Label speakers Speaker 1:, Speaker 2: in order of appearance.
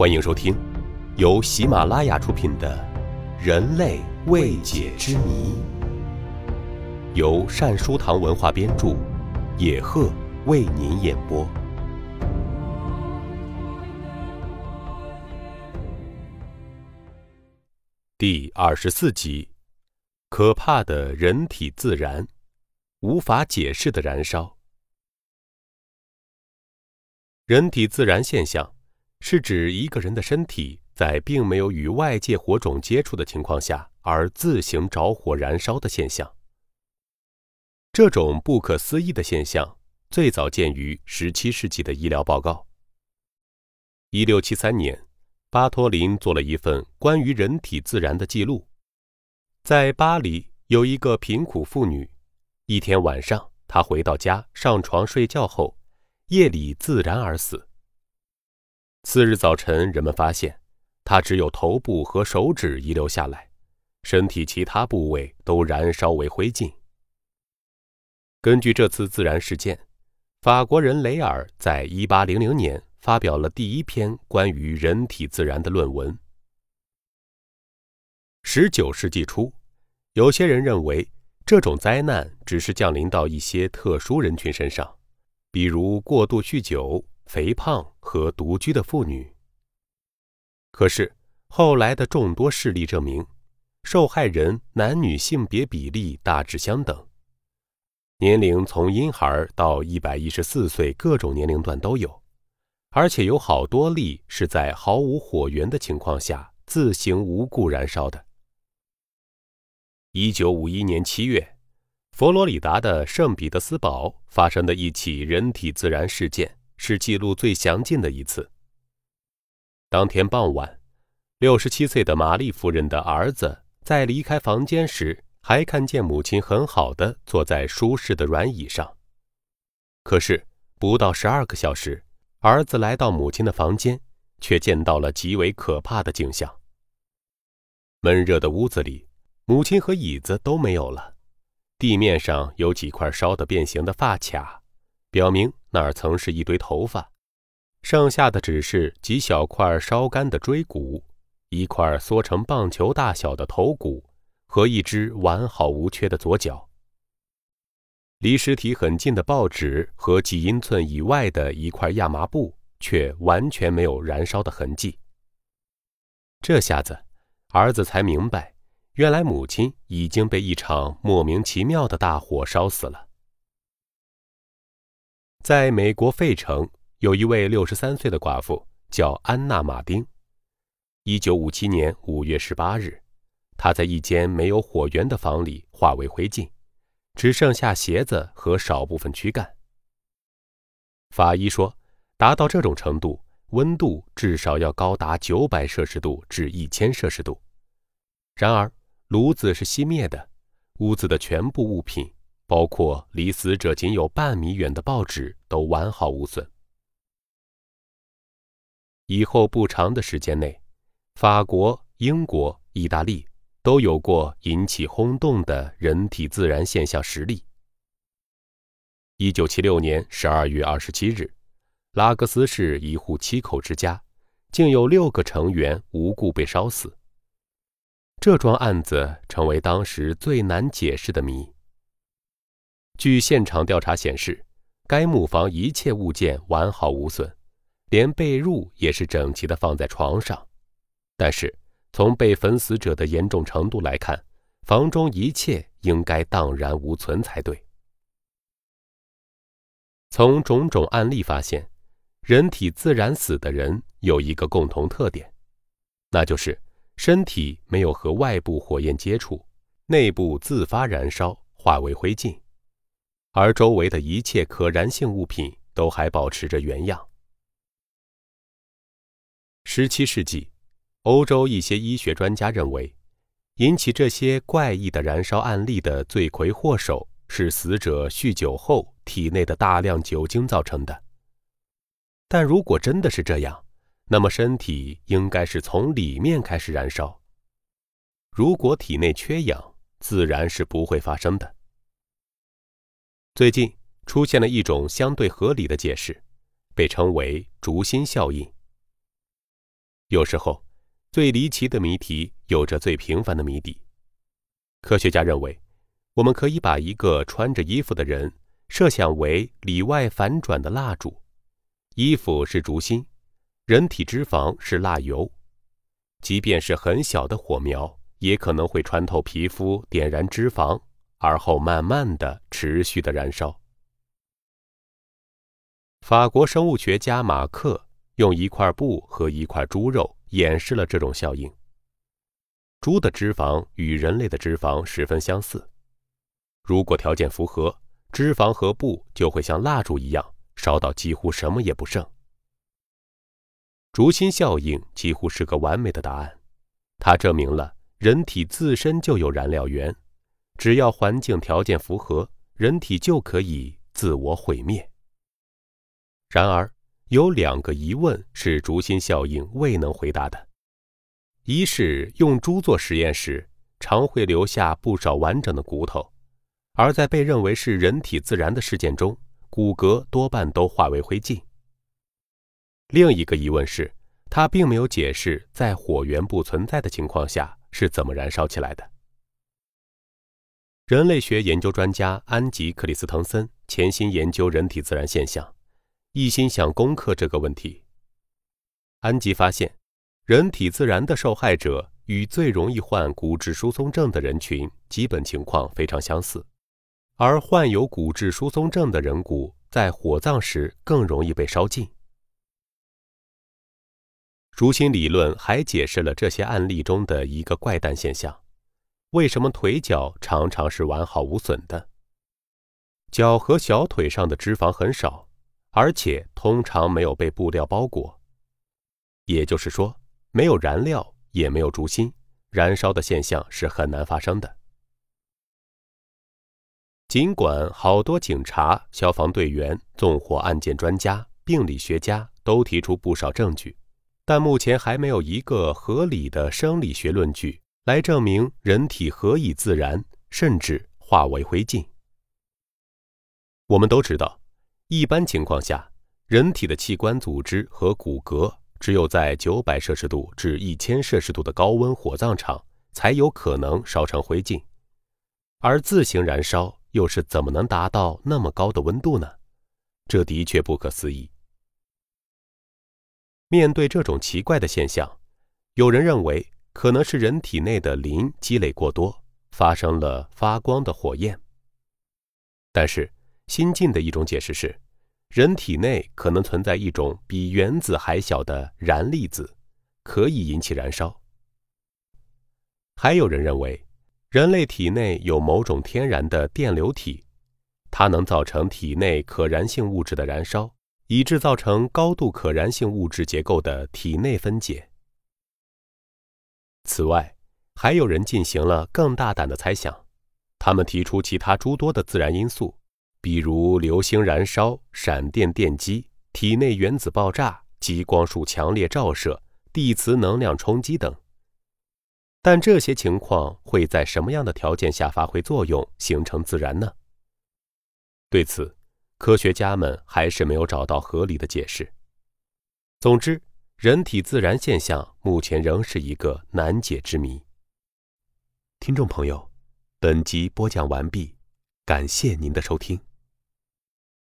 Speaker 1: 欢迎收听由喜马拉雅出品的《人类未解之谜》，由善书堂文化编著，野鹤为您演播。第二十四集：可怕的人体自燃，无法解释的燃烧。人体自燃现象。是指一个人的身体在并没有与外界火种接触的情况下而自行着火燃烧的现象。这种不可思议的现象最早见于17世纪的医疗报告。1673年，巴托林做了一份关于人体自燃的记录。在巴黎有一个贫苦妇女，一天晚上，她回到家上床睡觉后，夜里自燃而死。次日早晨，人们发现，他只有头部和手指遗留下来，身体其他部位都燃烧为灰烬。根据这次自燃事件，法国人雷尔在1800年发表了第一篇关于人体自燃的论文。19世纪初，有些人认为这种灾难只是降临到一些特殊人群身上，比如过度酗酒。肥胖和独居的妇女。可是后来的众多事例证明，受害人男女性别比例大致相等，年龄从婴孩到一百一十四岁，各种年龄段都有，而且有好多例是在毫无火源的情况下自行无故燃烧的。一九五一年七月，佛罗里达的圣彼得斯堡发生的一起人体自燃事件。是记录最详尽的一次。当天傍晚，六十七岁的玛丽夫人的儿子在离开房间时，还看见母亲很好的坐在舒适的软椅上。可是不到十二个小时，儿子来到母亲的房间，却见到了极为可怕的景象。闷热的屋子里，母亲和椅子都没有了，地面上有几块烧得变形的发卡，表明。那儿曾是一堆头发，剩下的只是几小块烧干的椎骨，一块缩成棒球大小的头骨和一只完好无缺的左脚。离尸体很近的报纸和几英寸以外的一块亚麻布却完全没有燃烧的痕迹。这下子，儿子才明白，原来母亲已经被一场莫名其妙的大火烧死了。在美国费城，有一位六十三岁的寡妇，叫安娜·马丁。一九五七年五月十八日，她在一间没有火源的房里化为灰烬，只剩下鞋子和少部分躯干。法医说，达到这种程度，温度至少要高达九百摄氏度至一千摄氏度。然而，炉子是熄灭的，屋子的全部物品。包括离死者仅有半米远的报纸都完好无损。以后不长的时间内，法国、英国、意大利都有过引起轰动的人体自燃现象实例。一九七六年十二月二十七日，拉各斯市一户七口之家，竟有六个成员无故被烧死。这桩案子成为当时最难解释的谜。据现场调查显示，该木房一切物件完好无损，连被褥也是整齐的放在床上。但是，从被焚死者的严重程度来看，房中一切应该荡然无存才对。从种种案例发现，人体自然死的人有一个共同特点，那就是身体没有和外部火焰接触，内部自发燃烧，化为灰烬。而周围的一切可燃性物品都还保持着原样。十七世纪，欧洲一些医学专家认为，引起这些怪异的燃烧案例的罪魁祸首是死者酗酒后体内的大量酒精造成的。但如果真的是这样，那么身体应该是从里面开始燃烧。如果体内缺氧，自然是不会发生的。最近出现了一种相对合理的解释，被称为“烛心效应”。有时候，最离奇的谜题有着最平凡的谜底。科学家认为，我们可以把一个穿着衣服的人设想为里外反转的蜡烛，衣服是烛心，人体脂肪是蜡油。即便是很小的火苗，也可能会穿透皮肤，点燃脂肪，而后慢慢的、持续的燃烧。法国生物学家马克用一块布和一块猪肉演示了这种效应。猪的脂肪与人类的脂肪十分相似，如果条件符合，脂肪和布就会像蜡烛一样烧到几乎什么也不剩。烛心效应几乎是个完美的答案，它证明了人体自身就有燃料源，只要环境条件符合，人体就可以自我毁灭。然而，有两个疑问是烛心效应未能回答的：一是用猪做实验时，常会留下不少完整的骨头，而在被认为是人体自燃的事件中，骨骼多半都化为灰烬。另一个疑问是，他并没有解释在火源不存在的情况下是怎么燃烧起来的。人类学研究专家安吉·克里斯滕森潜心研究人体自然现象，一心想攻克这个问题。安吉发现，人体自然的受害者与最容易患骨质疏松症的人群基本情况非常相似，而患有骨质疏松症的人骨在火葬时更容易被烧尽。烛心理论还解释了这些案例中的一个怪诞现象：为什么腿脚常常是完好无损的？脚和小腿上的脂肪很少，而且通常没有被布料包裹。也就是说，没有燃料，也没有烛心，燃烧的现象是很难发生的。尽管好多警察、消防队员、纵火案件专家、病理学家都提出不少证据。但目前还没有一个合理的生理学论据来证明人体何以自燃，甚至化为灰烬。我们都知道，一般情况下，人体的器官组织和骨骼只有在九百摄氏度至一千摄氏度的高温火葬场才有可能烧成灰烬，而自行燃烧又是怎么能达到那么高的温度呢？这的确不可思议。面对这种奇怪的现象，有人认为可能是人体内的磷积累过多，发生了发光的火焰。但是，新进的一种解释是，人体内可能存在一种比原子还小的燃粒子，可以引起燃烧。还有人认为，人类体内有某种天然的电流体，它能造成体内可燃性物质的燃烧。以致造成高度可燃性物质结构的体内分解。此外，还有人进行了更大胆的猜想，他们提出其他诸多的自然因素，比如流星燃烧、闪电电击、体内原子爆炸、激光束强烈照射、地磁能量冲击等。但这些情况会在什么样的条件下发挥作用，形成自燃呢？对此。科学家们还是没有找到合理的解释。总之，人体自然现象目前仍是一个难解之谜。听众朋友，本集播讲完毕，感谢您的收听。